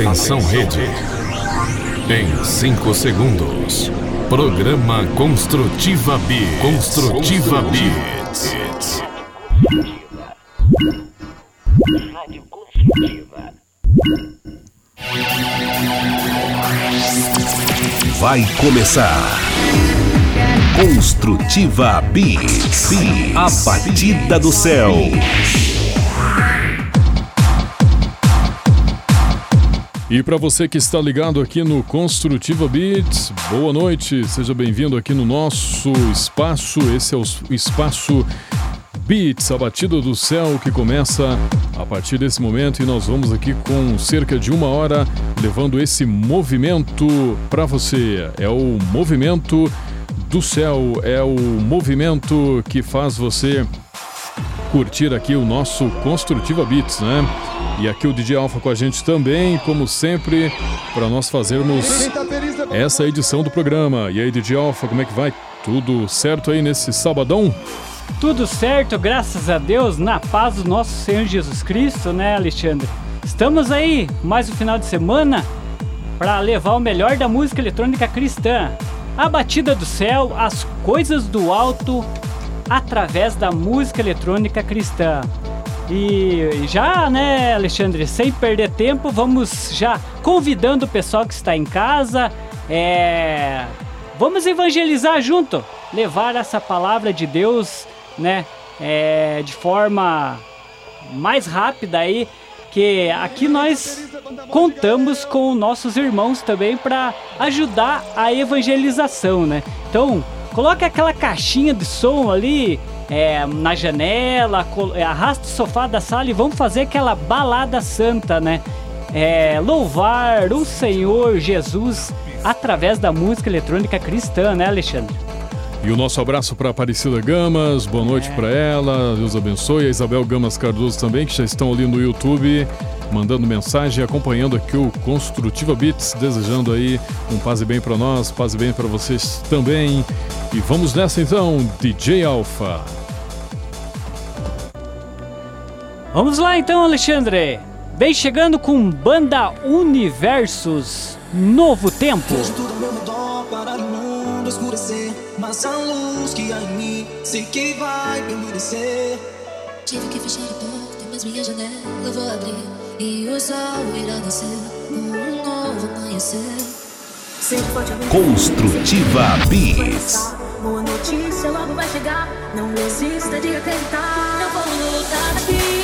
Atenção Rede. Em 5 segundos. Programa Construtiva B. Construtiva B. Rádio Construtiva. Vai começar. Construtiva B. A batida do céu. E para você que está ligado aqui no Construtiva Beats, boa noite, seja bem-vindo aqui no nosso espaço. Esse é o espaço Beats, a batida do céu que começa a partir desse momento e nós vamos aqui com cerca de uma hora levando esse movimento para você. É o movimento do céu, é o movimento que faz você curtir aqui o nosso Construtiva Beats, né? E aqui o DJ Alfa com a gente também, como sempre, para nós fazermos essa edição do programa. E aí, DJ Alfa, como é que vai? Tudo certo aí nesse sabadão? Tudo certo, graças a Deus, na paz do nosso Senhor Jesus Cristo, né, Alexandre? Estamos aí, mais um final de semana, para levar o melhor da música eletrônica cristã. A batida do céu, as coisas do alto, através da música eletrônica cristã. E já, né, Alexandre, sem perder tempo, vamos já convidando o pessoal que está em casa. É... Vamos evangelizar junto, levar essa palavra de Deus, né, é, de forma mais rápida aí, que aqui nós contamos com nossos irmãos também para ajudar a evangelização, né? Então, coloque aquela caixinha de som ali, é, na janela, é, arrasta o sofá da sala e vamos fazer aquela balada santa, né? É, louvar o Senhor Jesus através da música eletrônica cristã, né, Alexandre? E o nosso abraço para Aparecida Gamas, boa noite é. para ela, Deus abençoe. A Isabel Gamas Cardoso também, que já estão ali no YouTube, mandando mensagem, acompanhando aqui o Construtiva Beats, desejando aí um paz e bem para nós, paz e bem para vocês também. E vamos nessa então, DJ Alfa. Vamos lá então, Alexandre. Vem chegando com Banda Universos, Novo Tempo. tudo meu redor para o mundo escurecer, mas a luz que há em mim sei que vai permanecer. Tive que fechar a porta, mas minha janela vou abrir e o sol irá nascer um novo amanhecer. Construtiva Beats. Boa notícia logo vai chegar. Não desista de acreditar. Eu vou lutar daqui.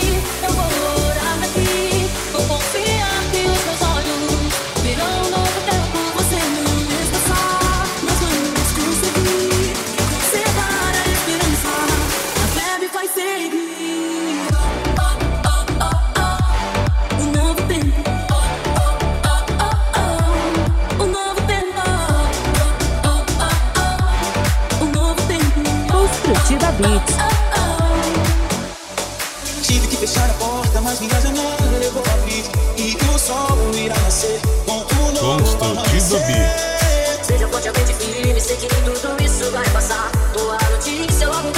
Construtiva Beats. Seja forte, alguém firme, sei que tudo isso vai passar. Boa notícia logo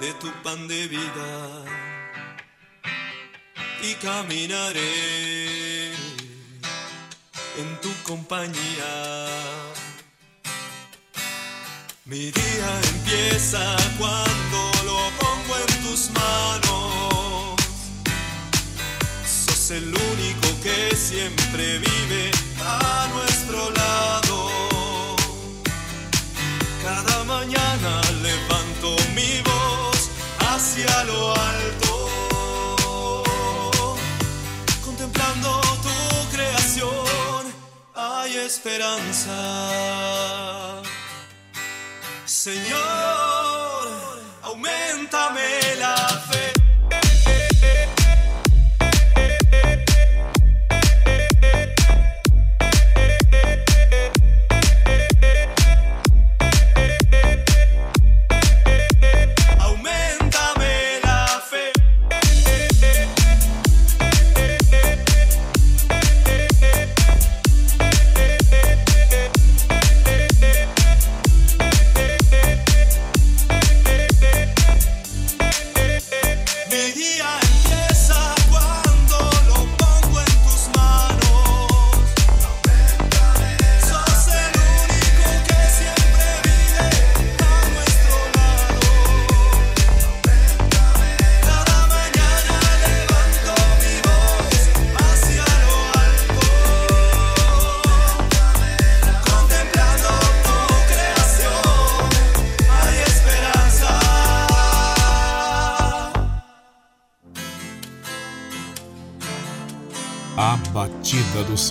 de tu pan de vida y caminaré en tu compañía. Mi día empieza cuando lo pongo en tus manos. Sos el único que siempre vive a nuestro lado. Cada mañana levanto mi voz hacia lo alto, contemplando tu creación. Hay esperanza. Señor, aumentame la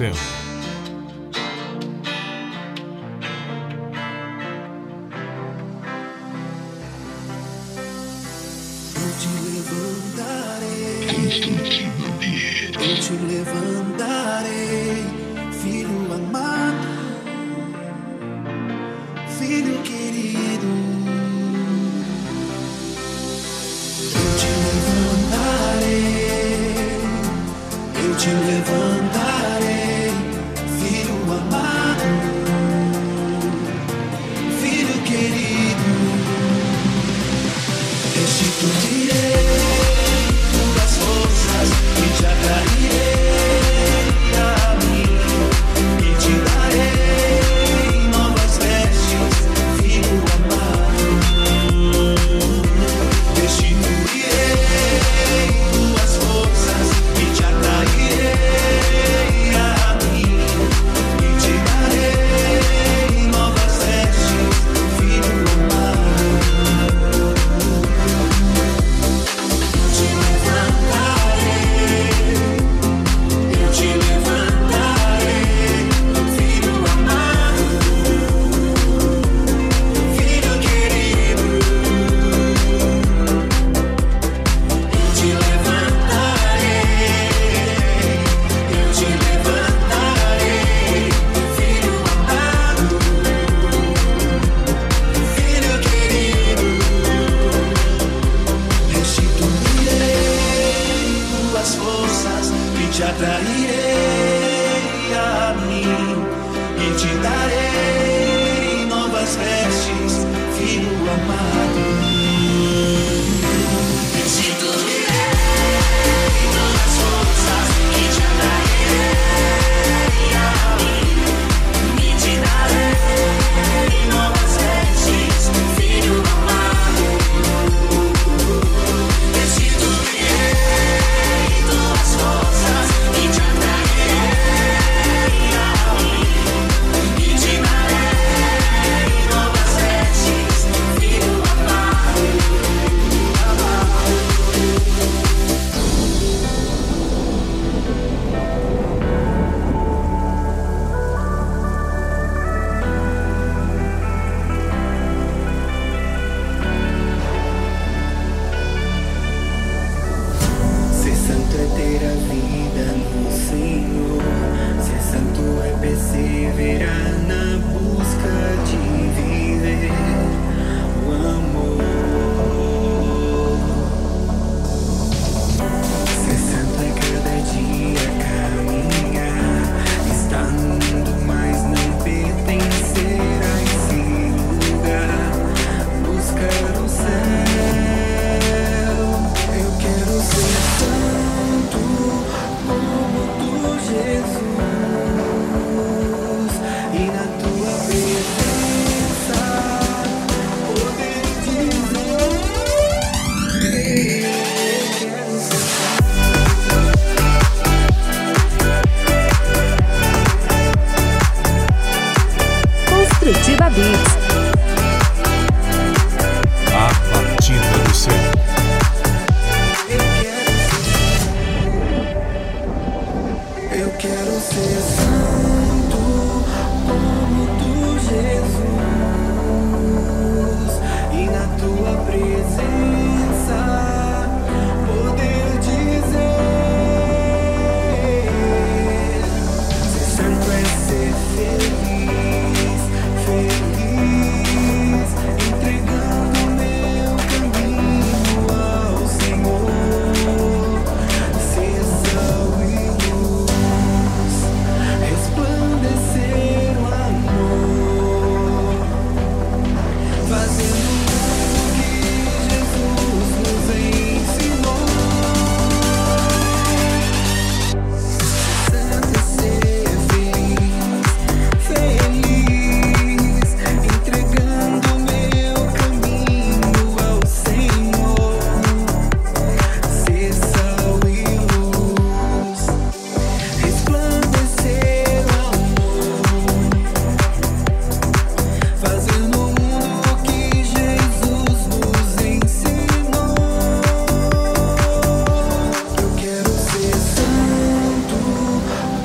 Eu te levantarei, eu te levantarei, filho amado, filho querido. Eu te levantarei, eu te levantarei,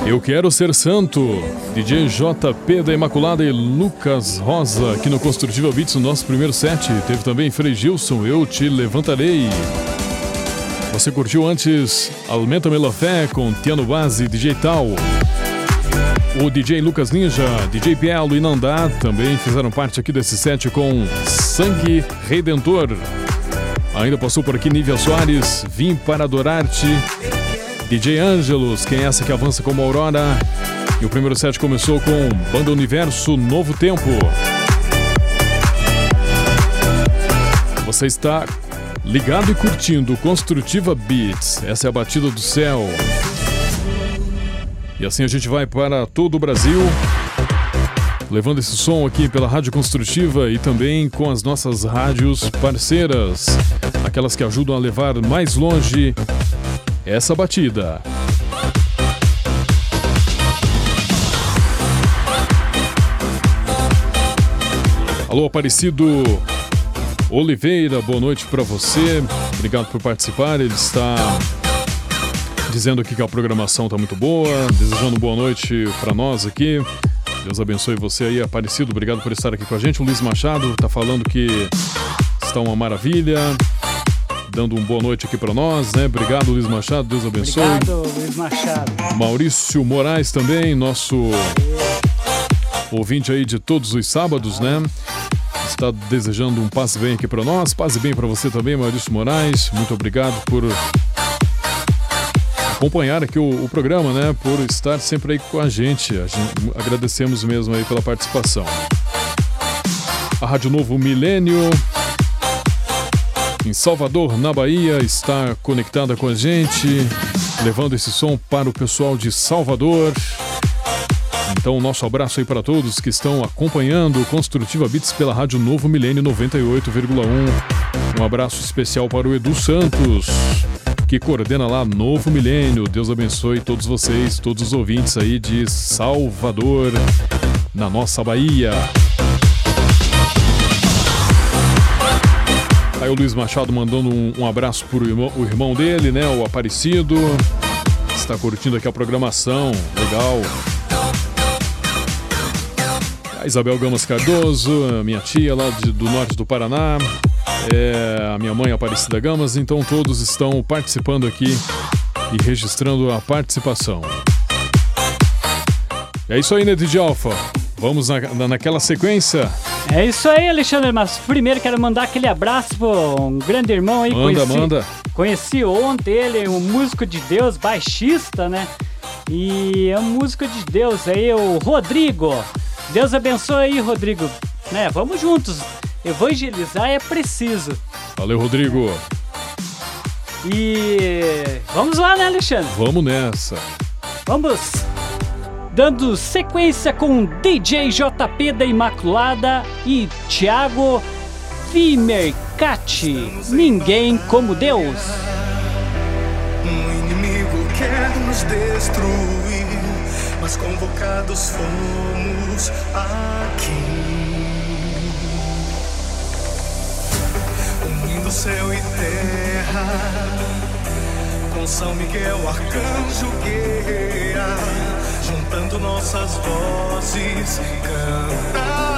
Eu Quero Ser Santo, DJ JP da Imaculada e Lucas Rosa, aqui no Construtiva Beats, no nosso primeiro set. Teve também Frei Gilson, Eu Te Levantarei. Você curtiu antes Aumenta-me la Fé com Tiano Base, DJ Tal. O DJ Lucas Ninja, DJ Pielo e Nandá também fizeram parte aqui desse set com Sangue Redentor. Ainda passou por aqui Nívia Soares, Vim para Adorar-te. DJ Ângelos, quem é essa que avança como Aurora? E o primeiro set começou com Banda Universo Novo Tempo. Você está ligado e curtindo Construtiva Beats. Essa é a batida do céu. E assim a gente vai para todo o Brasil, levando esse som aqui pela Rádio Construtiva e também com as nossas rádios parceiras, aquelas que ajudam a levar mais longe essa batida. Alô, Aparecido Oliveira, boa noite para você. Obrigado por participar. Ele está dizendo aqui que a programação está muito boa, desejando boa noite para nós aqui. Deus abençoe você aí, Aparecido. Obrigado por estar aqui com a gente. O Luiz Machado está falando que está uma maravilha dando uma boa noite aqui para nós, né? Obrigado, Luiz Machado, Deus abençoe. Obrigado, Luiz Machado. Maurício Moraes também, nosso ouvinte aí de todos os sábados, né? Está desejando um passe bem aqui para nós. Passe bem para você também, Maurício Moraes. Muito obrigado por acompanhar aqui o, o, programa, né? Por estar sempre aí com a gente. a gente. Agradecemos mesmo aí pela participação. A Rádio Novo Milênio em Salvador, na Bahia, está conectada com a gente, levando esse som para o pessoal de Salvador. Então, nosso abraço aí para todos que estão acompanhando o Construtiva Beats pela Rádio Novo Milênio 98,1. Um abraço especial para o Edu Santos, que coordena lá Novo Milênio. Deus abençoe todos vocês, todos os ouvintes aí de Salvador, na nossa Bahia. Aí o Luiz Machado mandando um, um abraço pro irmão, o irmão dele, né? O Aparecido. Está curtindo aqui a programação. Legal. A Isabel Gamas Cardoso, minha tia lá de, do norte do Paraná. É, a minha mãe Aparecida Gamas. Então todos estão participando aqui e registrando a participação. É isso aí, né, DJ Alfa? Vamos na, naquela sequência. É isso aí, Alexandre. Mas primeiro quero mandar aquele abraço pro um grande irmão aí. Manda, conheci, manda. Conheci ontem ele, um músico de Deus, baixista, né? E é um músico de Deus aí, o Rodrigo. Deus abençoe aí, Rodrigo. Né? Vamos juntos. Evangelizar é preciso. Valeu, Rodrigo. E vamos lá, né, Alexandre? Vamos nessa. Vamos dando sequência com DJ JP da Imaculada e Thiago Vimercati. Ninguém como Deus. Um inimigo quer nos destruir, mas convocados fomos aqui. Unindo céu e terra, com São Miguel, arcanjo guerreiro juntando nossas vozes, cantar.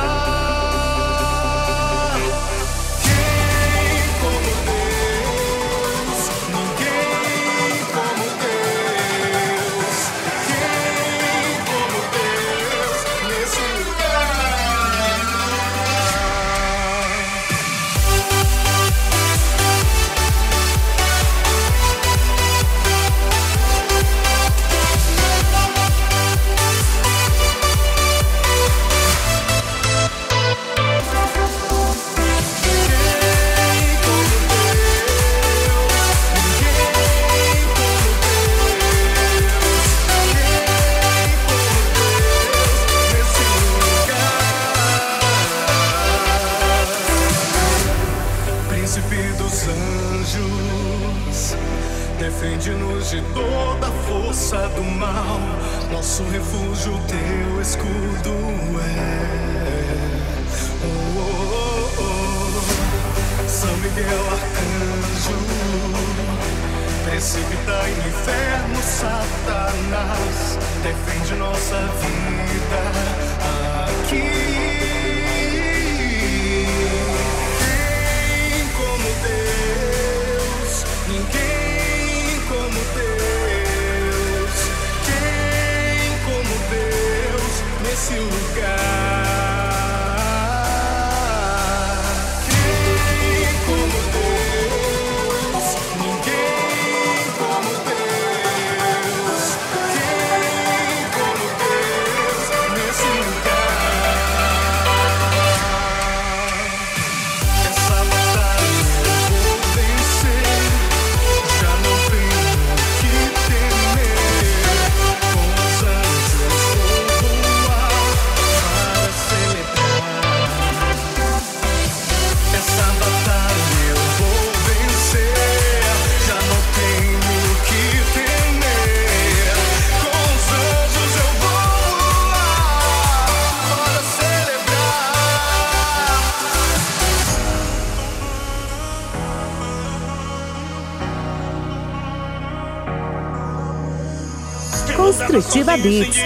Curitiba Beats.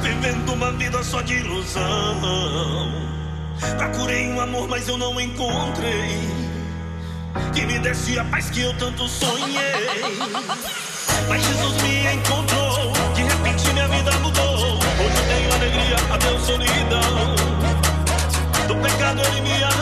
Vivendo uma vida só de ilusão. Procurei um amor, mas eu não encontrei. Que me desse a paz que eu tanto sonhei. Mas Jesus me encontrou. De repente minha vida mudou. Hoje eu tenho alegria, adeus solidão. Do pecado ele me amou.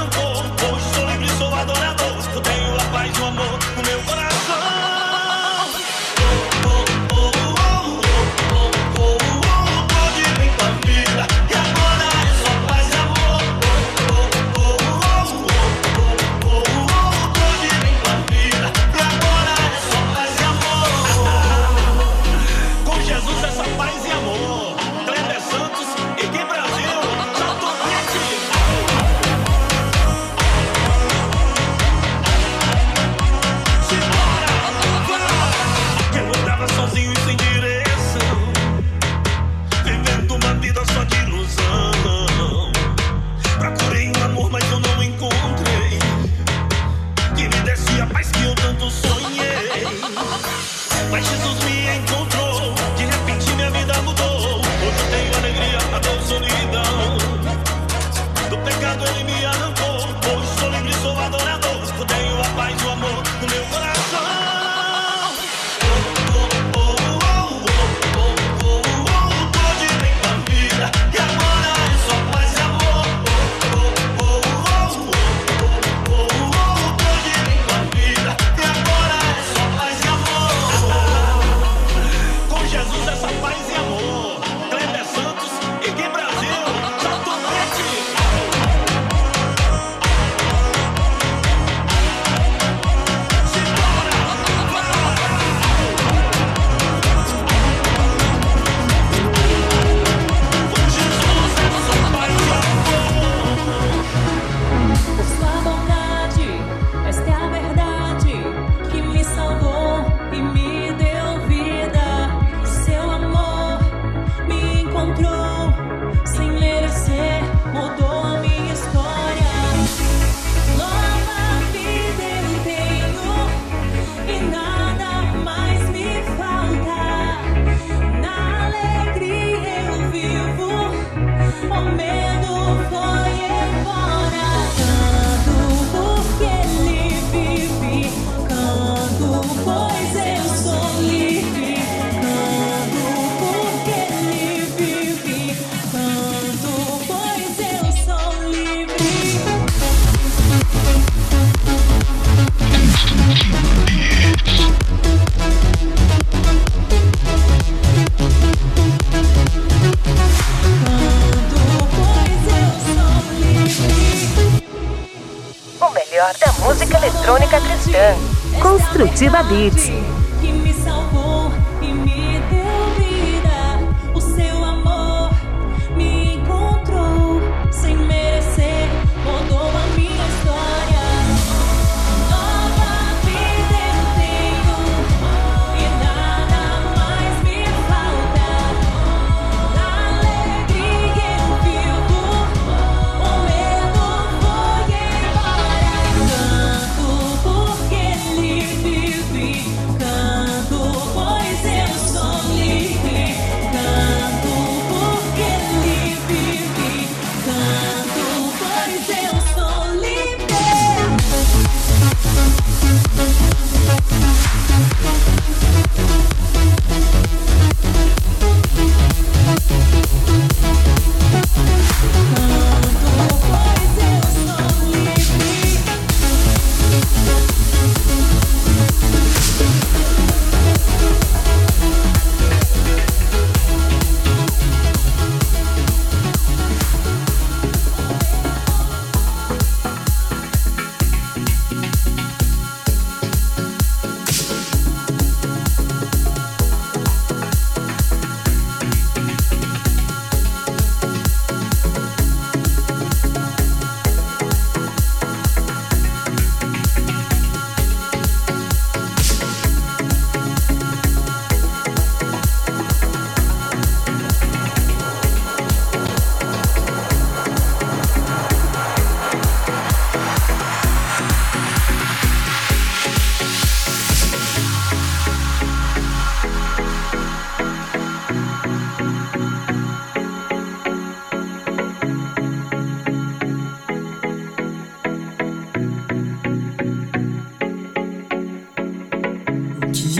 Construtiva Beats.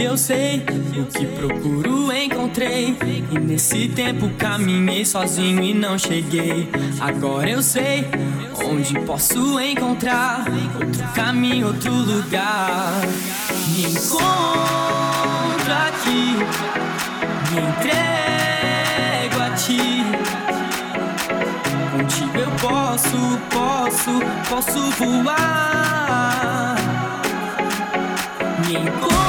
eu sei. O que procuro encontrei. E nesse tempo caminhei sozinho e não cheguei. Agora eu sei onde posso encontrar outro caminho, outro lugar. Me encontro aqui, me entrego a ti. Contigo eu posso, posso, posso voar. Me encontro.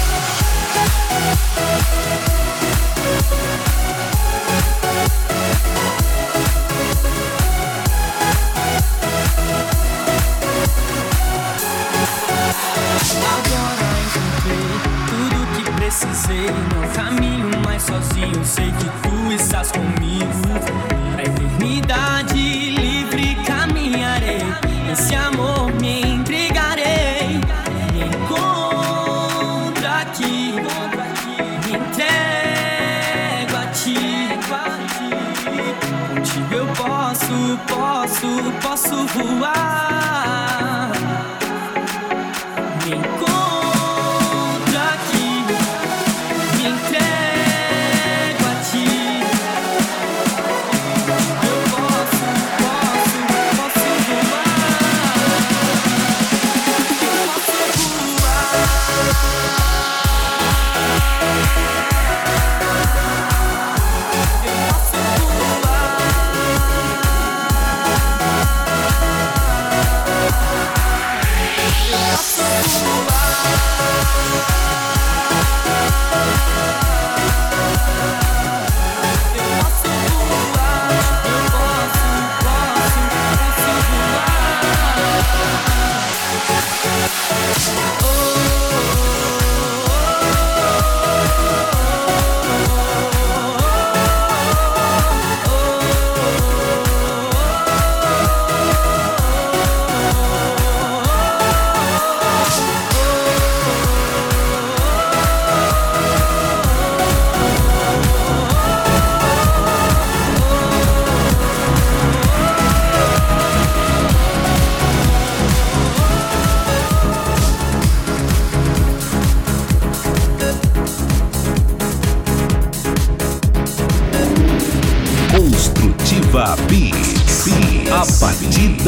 precisei, meu caminho, mas sozinho sei que tu estás comigo.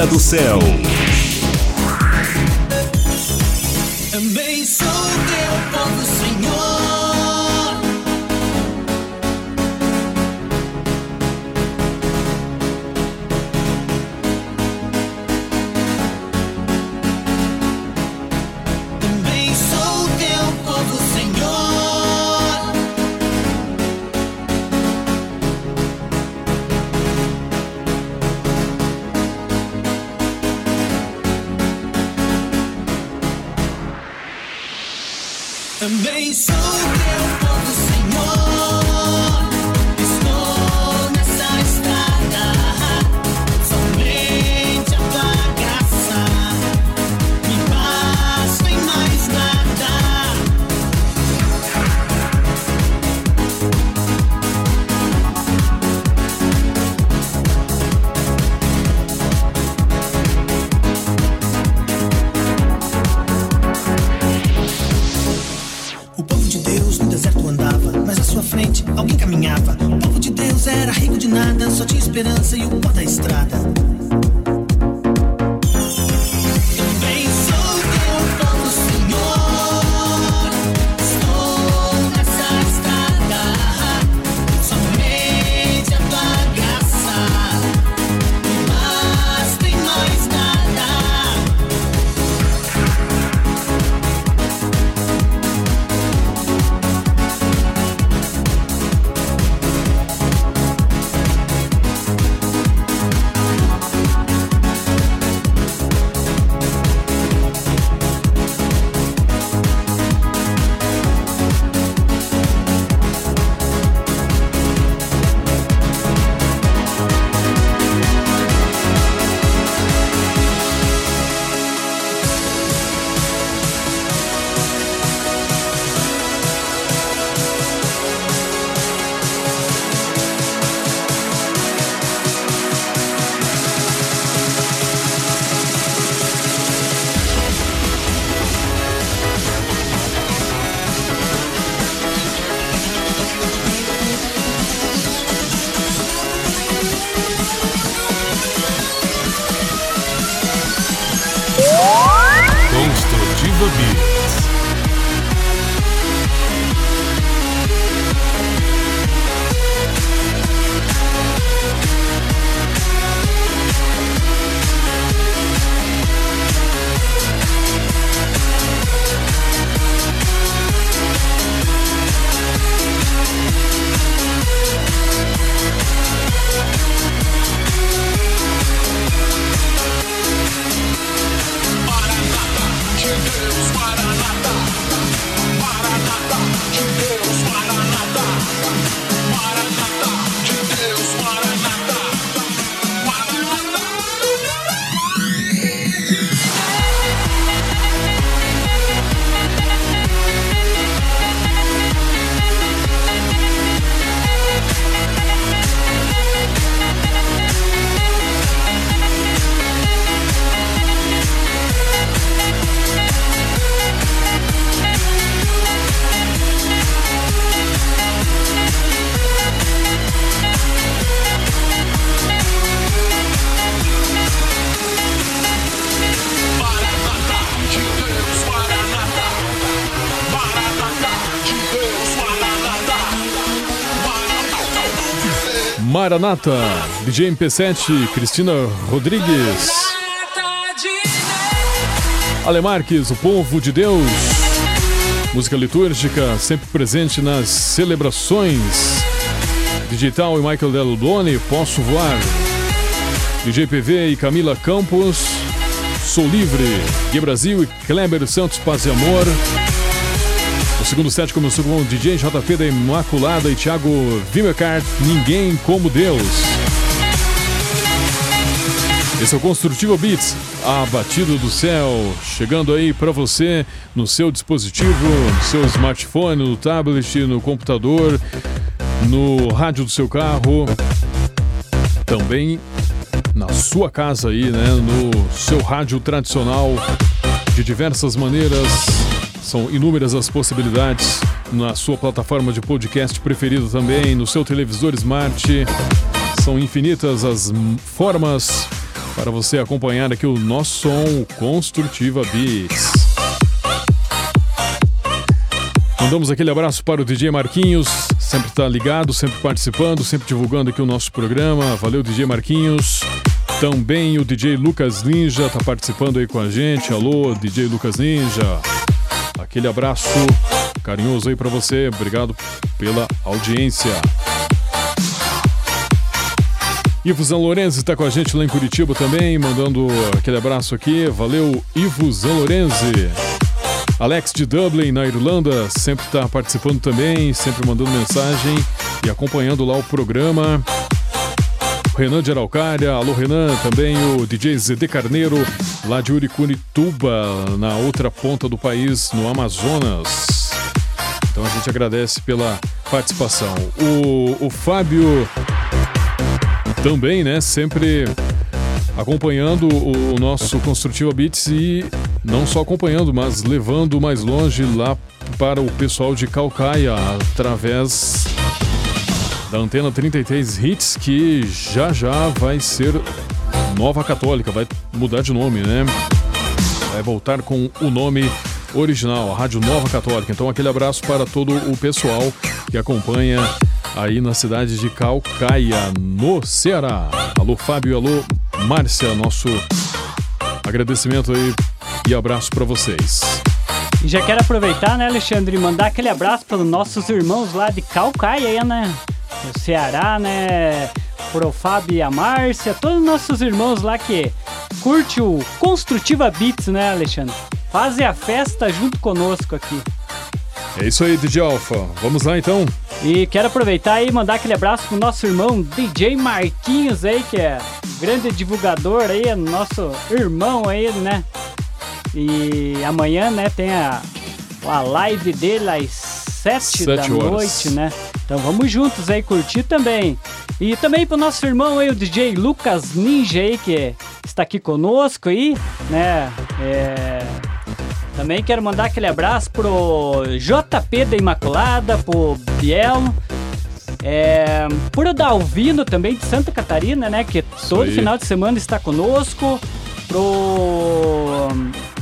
do céu. Maranata, DJ MP7, Cristina Rodrigues, Ale Marques, o povo de Deus, música litúrgica sempre presente nas celebrações. Digital e Michael Del Posso Voar. DJ PV e Camila Campos, Sou Livre. Gui Brasil e Kleber Santos Paz e Amor. O segundo set começou com o DJ JP da Imaculada e Thiago Vimecart, Ninguém Como Deus. Esse é o Construtivo Beats, a batida do céu, chegando aí para você no seu dispositivo, no seu smartphone, no tablet, no computador, no rádio do seu carro, também na sua casa aí, né, no seu rádio tradicional, de diversas maneiras. São inúmeras as possibilidades na sua plataforma de podcast preferida também, no seu televisor smart. São infinitas as formas para você acompanhar aqui o nosso som Construtiva Beats. Mandamos aquele abraço para o DJ Marquinhos, sempre está ligado, sempre participando, sempre divulgando aqui o nosso programa. Valeu, DJ Marquinhos. Também o DJ Lucas Ninja está participando aí com a gente. Alô, DJ Lucas Ninja. Aquele abraço carinhoso aí para você. Obrigado pela audiência. Ivo Zanlorenzi está com a gente lá em Curitiba também, mandando aquele abraço aqui. Valeu, Ivo Zanlorenzi. Alex de Dublin, na Irlanda, sempre está participando também, sempre mandando mensagem e acompanhando lá o programa. Renan de Araucária, alô Renan, também o DJ ZD Carneiro, lá de Uricunituba, na outra ponta do país, no Amazonas. Então a gente agradece pela participação. O, o Fábio também, né, sempre acompanhando o nosso Construtiva Beats e não só acompanhando, mas levando mais longe lá para o pessoal de Calcaia através da Antena 33 Hits, que já já vai ser Nova Católica, vai mudar de nome, né? Vai voltar com o nome original, a Rádio Nova Católica. Então aquele abraço para todo o pessoal que acompanha aí na cidade de Calcaia, no Ceará. Alô Fábio, alô Márcia, nosso agradecimento aí e abraço para vocês. Já quero aproveitar, né, Alexandre, e mandar aquele abraço para os nossos irmãos lá de Calcaia, né? No Ceará, né? Pro Fábio e a Márcia, todos os nossos irmãos lá que curte o Construtiva Beats, né, Alexandre? Fazem a festa junto conosco aqui. É isso aí, DJ Alfa. Vamos lá então. E quero aproveitar e mandar aquele abraço pro nosso irmão DJ Marquinhos aí, que é grande divulgador aí, é nosso irmão aí, né? E amanhã, né, tem a, a live dele às 7 da Sete horas. noite, né? Então vamos juntos aí curtir também. E também pro nosso irmão aí, o DJ Lucas Ninja aí, que está aqui conosco aí, né? É, também quero mandar aquele abraço pro JP da Imaculada, pro Biel, é, pro Dalvino também de Santa Catarina, né? Que todo aí. final de semana está conosco. Pro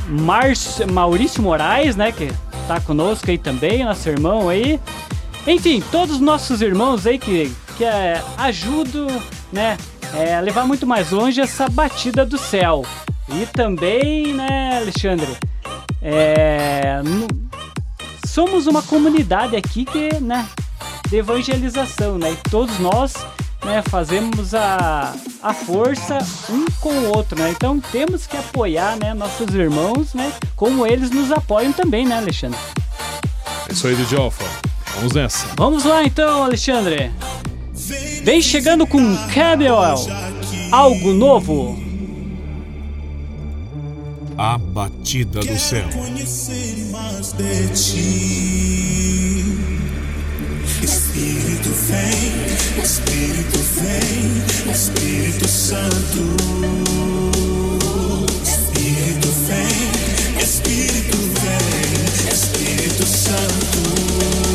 Márcio, Maurício Moraes, né? Que tá conosco aí também, nosso irmão aí. Enfim, todos os nossos irmãos aí que, que é, ajudam, né? é, a levar muito mais longe essa batida do céu. E também, né, Alexandre? É, somos uma comunidade aqui que, né, de evangelização, né? E todos nós, né, fazemos a, a força um com o outro, né? Então temos que apoiar, né, nossos irmãos, né? Como eles nos apoiam também, né, Alexandre? É isso aí, Alfa. Vamos nessa. Vamos lá então, Alexandre. Vem chegando com Cabell, algo novo. A batida do céu. conhecer mais de ti. Espírito vem, Espírito vem, Espírito Santo. Espírito vem, Espírito vem, Espírito Santo.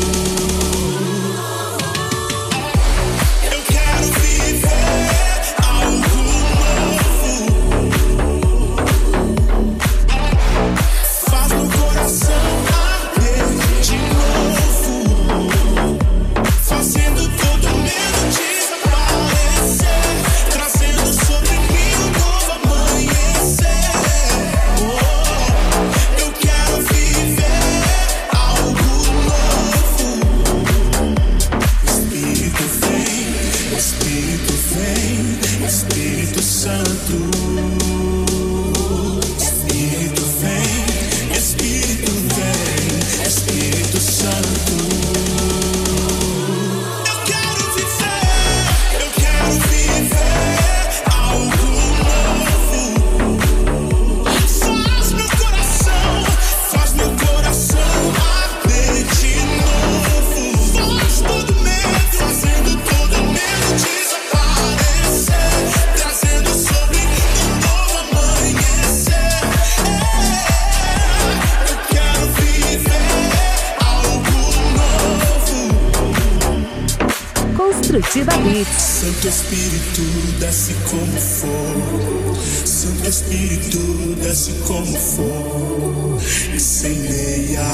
Espírito desce como for. Santo Espírito desce como for. Incendeia,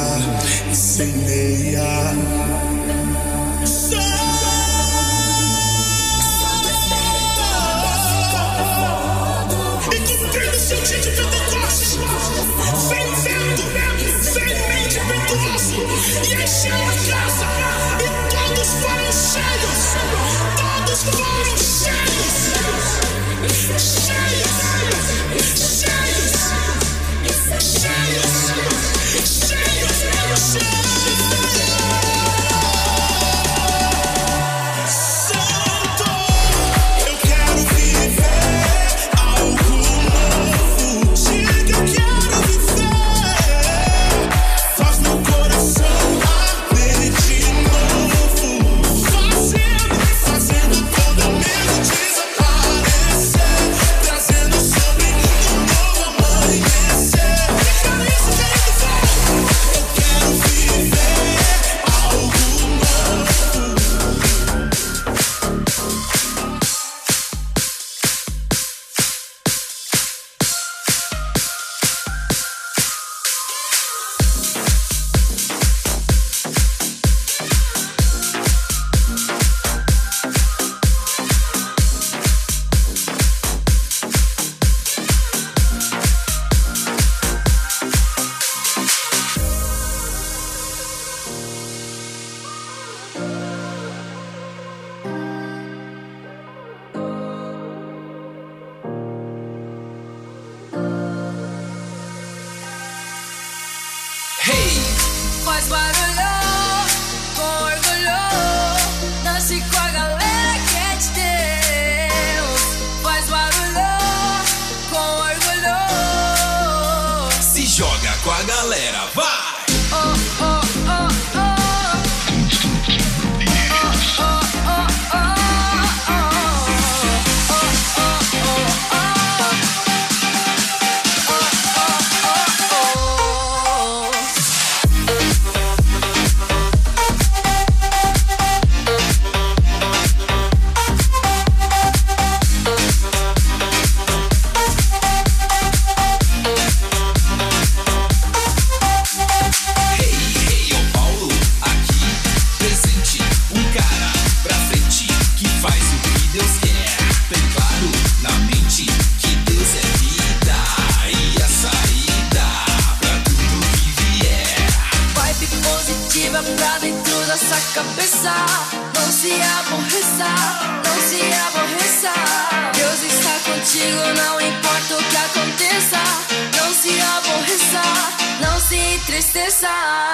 incendeia. contigo não importa o que aconteça. Não se aborreça, não se entristeça.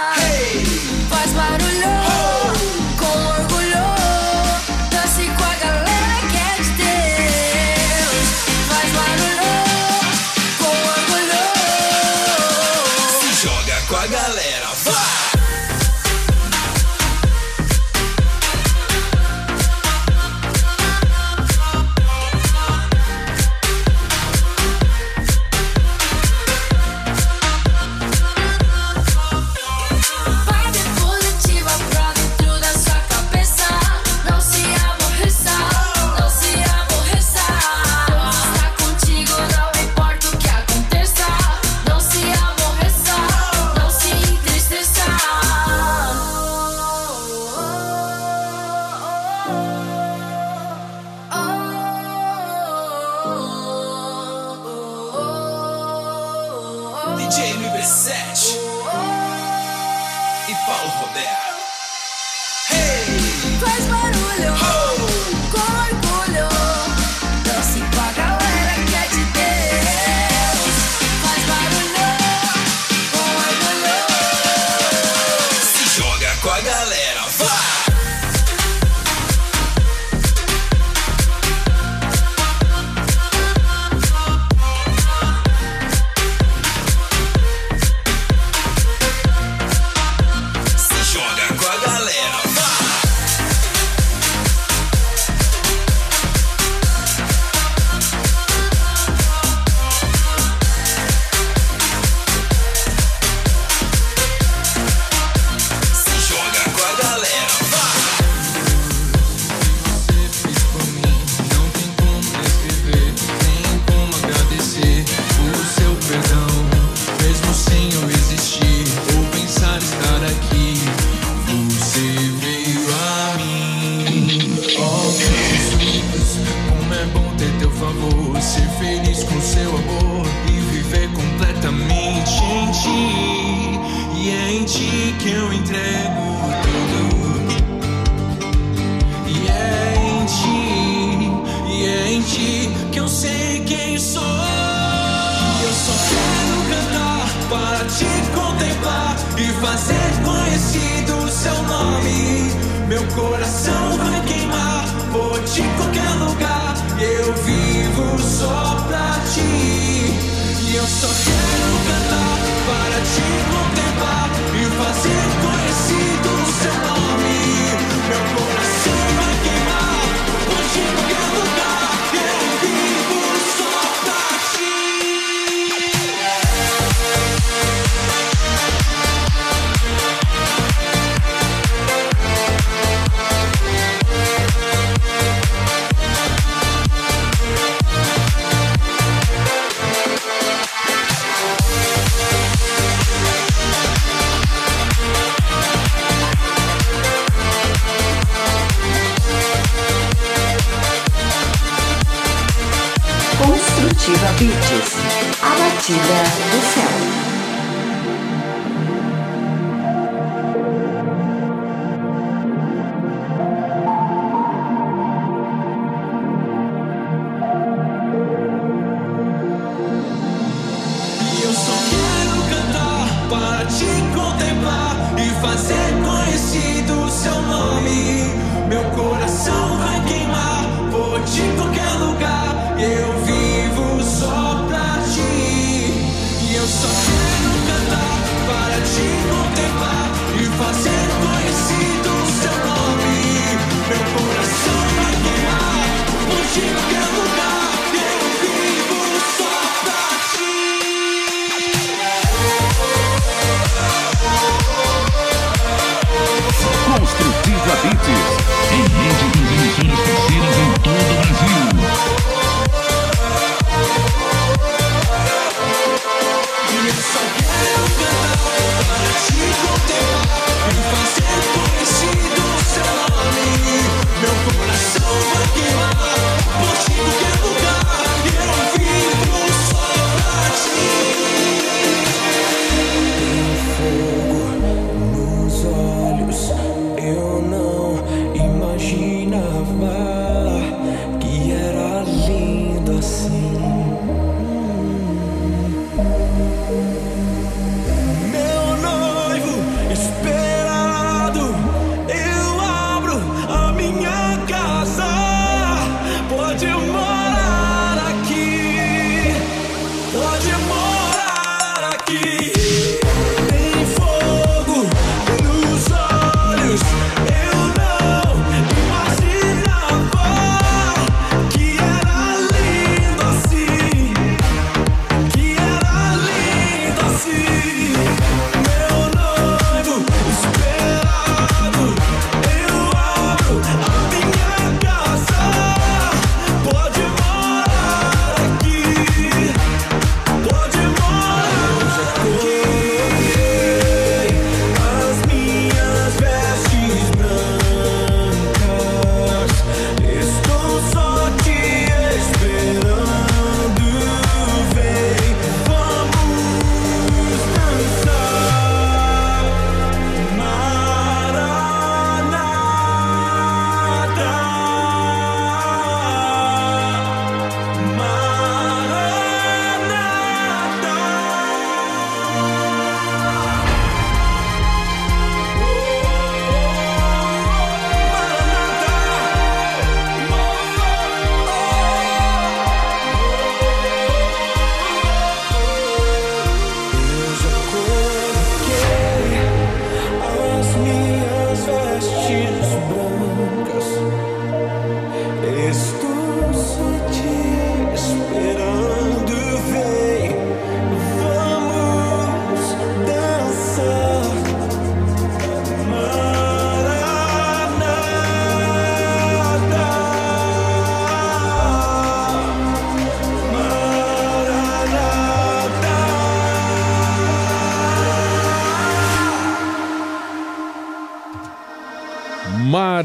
Por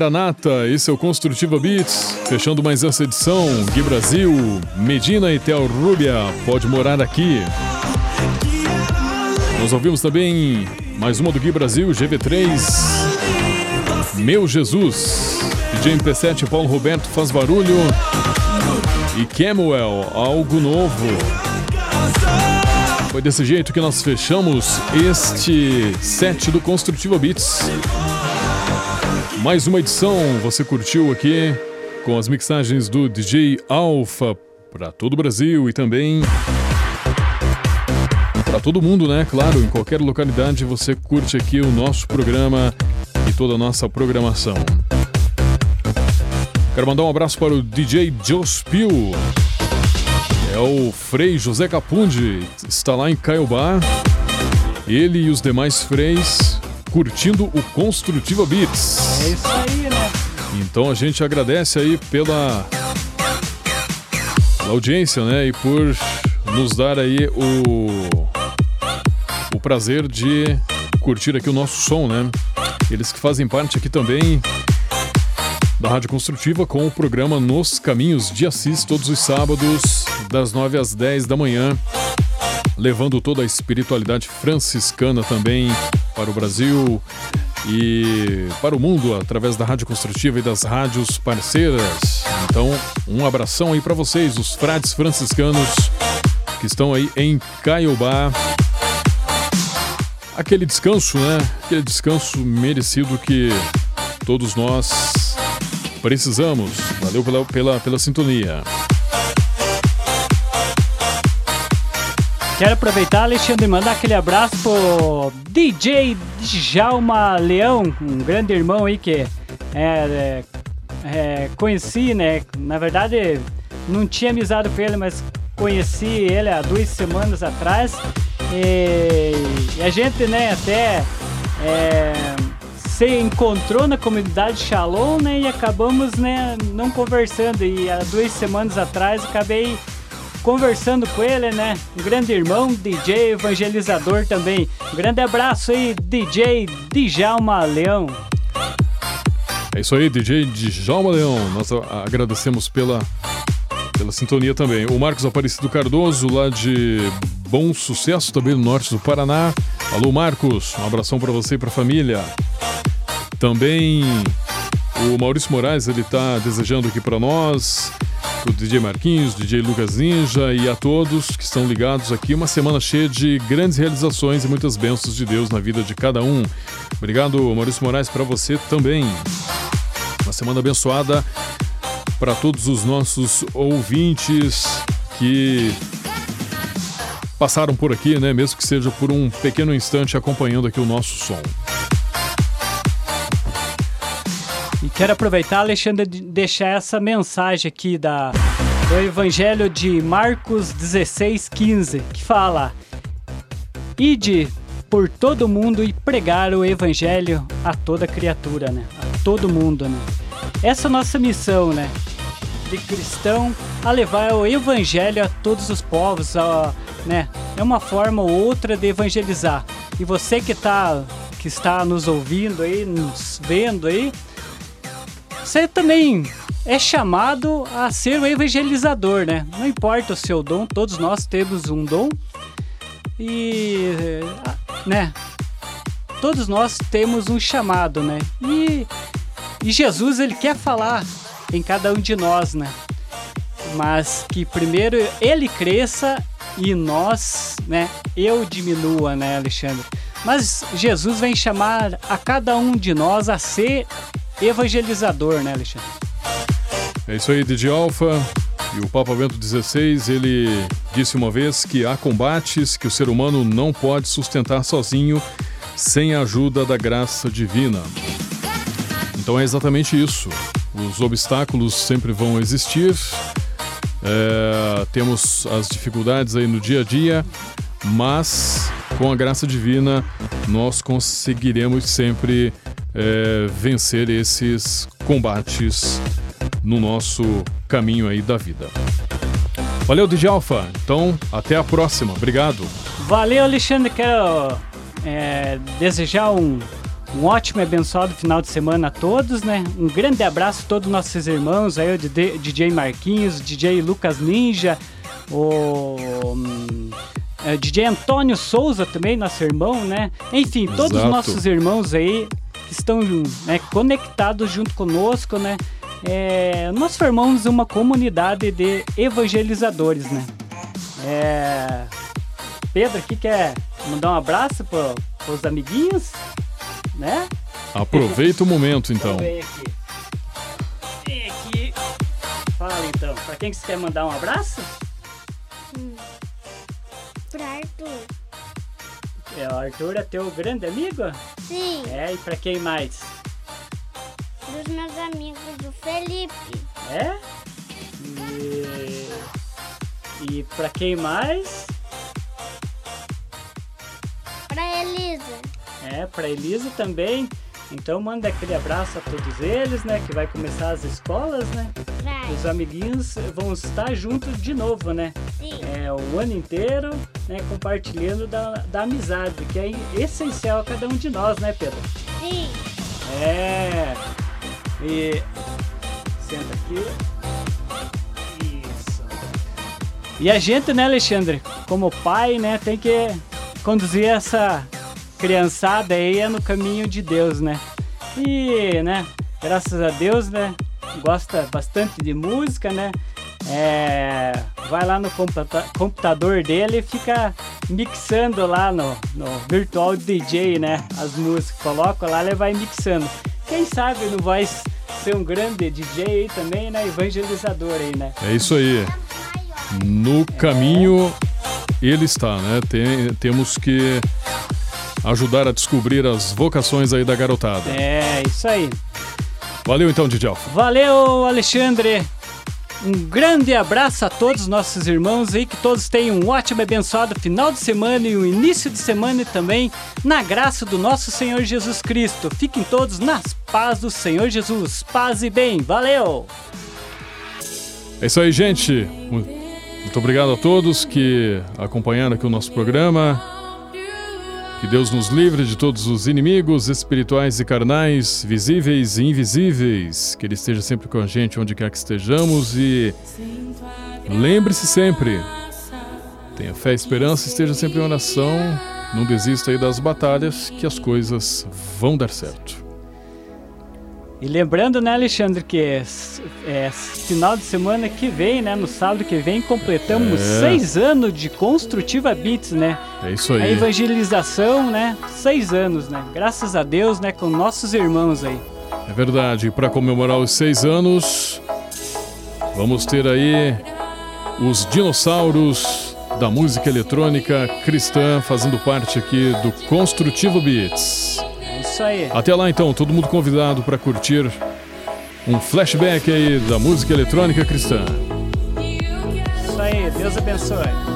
Maranata, esse é o Construtiva Beats, fechando mais essa edição. Gui Brasil, Medina e Tel Rubia, pode morar aqui. Nós ouvimos também Mais uma do Gui Brasil, GV3. Meu Jesus. DJ MP7, Paulo Roberto faz barulho. E Camuel, algo novo. Foi desse jeito que nós fechamos este set do Construtiva Beats. Mais uma edição você curtiu aqui com as mixagens do DJ Alpha para todo o Brasil e também para todo mundo, né? Claro, em qualquer localidade você curte aqui o nosso programa e toda a nossa programação. Quero mandar um abraço para o DJ Jospil. É o Frei José Capundi, está lá em Caiobá. Ele e os demais freis curtindo o Construtiva Beats. É isso aí, né? Então a gente agradece aí pela, pela audiência, né? E por nos dar aí o, o prazer de curtir aqui o nosso som, né? Eles que fazem parte aqui também da Rádio Construtiva com o programa Nos Caminhos de Assis, todos os sábados, das 9 às 10 da manhã, levando toda a espiritualidade franciscana também para o Brasil e para o mundo através da Rádio Construtiva e das rádios parceiras. Então, um abração aí para vocês, os frades franciscanos que estão aí em Caiobá. Aquele descanso, né? Aquele descanso merecido que todos nós precisamos. Valeu pela, pela, pela sintonia. Quero aproveitar, Alexandre, e mandar aquele abraço pro DJ Djalma Leão, um grande irmão aí que é, é, é, conheci, né? Na verdade, não tinha amizade com ele, mas conheci ele há duas semanas atrás. E, a gente, né, até é, se encontrou na comunidade Shalom, né? E acabamos, né, não conversando. E há duas semanas atrás acabei conversando com ele, né? Um grande irmão, DJ, evangelizador também. Um grande abraço aí, DJ Djalma Leão. É isso aí, DJ Djalma Leão. Nós agradecemos pela, pela sintonia também. O Marcos Aparecido Cardoso, lá de Bom Sucesso, também no norte do Paraná. Alô, Marcos. Um abração para você e para a família. Também o Maurício Moraes, ele tá desejando aqui para nós, o DJ Marquinhos, DJ Lucas Ninja e a todos que estão ligados aqui. Uma semana cheia de grandes realizações e muitas bênçãos de Deus na vida de cada um. Obrigado, Maurício Moraes, para você também. Uma semana abençoada para todos os nossos ouvintes que passaram por aqui, né? Mesmo que seja por um pequeno instante acompanhando aqui o nosso som. E quero aproveitar, Alexandre, de deixar essa mensagem aqui da, do Evangelho de Marcos 16, 15, que fala: Ide por todo mundo e pregar o Evangelho a toda criatura, né? A todo mundo, né? Essa é a nossa missão, né? De cristão a levar o Evangelho a todos os povos, a, né? É uma forma ou outra de evangelizar. E você que, tá, que está nos ouvindo aí, nos vendo aí, você também é chamado a ser o evangelizador, né? Não importa o seu dom, todos nós temos um dom. E, né? Todos nós temos um chamado, né? E, e Jesus, ele quer falar em cada um de nós, né? Mas que primeiro ele cresça e nós, né? Eu diminua, né, Alexandre? Mas Jesus vem chamar a cada um de nós a ser evangelizador, né, Alexandre? É isso aí, DJ Alpha. E o Papa Bento XVI, ele disse uma vez que há combates que o ser humano não pode sustentar sozinho sem a ajuda da graça divina. Então é exatamente isso. Os obstáculos sempre vão existir, é, temos as dificuldades aí no dia a dia, mas com a graça divina nós conseguiremos sempre é, vencer esses combates no nosso caminho aí da vida. Valeu, DJ Alpha. Então, até a próxima. Obrigado. Valeu, Alexandre. Quero é, desejar um, um ótimo e abençoado final de semana a todos, né? Um grande abraço a todos os nossos irmãos, aí o DJ Marquinhos, o DJ Lucas Ninja, o hum, é, DJ Antônio Souza também, nosso irmão, né? Enfim, todos os nossos irmãos aí que estão né, conectados junto conosco, né? É, nós formamos uma comunidade de evangelizadores, né? É, Pedro aqui quer mandar um abraço para os amiguinhos, né? Aproveita o momento, então. Vem aqui. Vem aqui. Fala então, para quem que você quer mandar um abraço? Pra Arthur. É, o Arthur é teu grande amigo? Sim. É, e pra quem mais? Dos meus amigos do Felipe. É? E, e pra quem mais? Pra Elisa. É, pra Elisa também. Então manda aquele abraço a todos eles, né? Que vai começar as escolas, né? Vai. Os amiguinhos vão estar juntos de novo, né? Sim. É, o ano inteiro, né? Compartilhando da, da amizade, que é essencial a cada um de nós, né, Pedro? Sim. É. E. Senta aqui. Isso. E a gente, né, Alexandre, como pai, né, tem que conduzir essa criançada aí no caminho de Deus, né? E, né, graças a Deus, né, gosta bastante de música, né? É, vai lá no computa- computador dele e fica mixando lá no, no Virtual DJ, né? As músicas. Coloca lá, ele vai mixando. Quem sabe não vai ser um grande DJ aí também, né? Evangelizador aí, né? É isso aí. No caminho ele está, né? Tem- temos que ajudar a descobrir as vocações aí da garotada. É, isso aí. Valeu então, Didi Alfa. Valeu, Alexandre. Um grande abraço a todos os nossos irmãos aí, que todos tenham um ótimo e abençoado final de semana e um início de semana também na graça do nosso Senhor Jesus Cristo. Fiquem todos nas paz do Senhor Jesus. Paz e bem. Valeu! É isso aí, gente. Mu- Muito obrigado a todos que acompanharam aqui o nosso programa. Que Deus nos livre de todos os inimigos espirituais e carnais, visíveis e invisíveis. Que Ele esteja sempre com a gente onde quer que estejamos e lembre-se sempre, tenha fé e esperança, esteja sempre em oração, não desista aí das batalhas, que as coisas vão dar certo. E lembrando, né, Alexandre, que é, é final de semana que vem, né, no sábado que vem, completamos É. seis anos de Construtiva Beats, né? É isso A aí. evangelização, né? Seis anos, né? Graças a Deus, né? Com nossos irmãos aí. É verdade, para comemorar os seis anos, vamos ter aí os dinossauros da música eletrônica cristã fazendo parte aqui do Construtivo Beats. Isso aí. Até lá então, todo mundo convidado para curtir um flashback aí da música eletrônica cristã. Isso aí. Deus abençoe.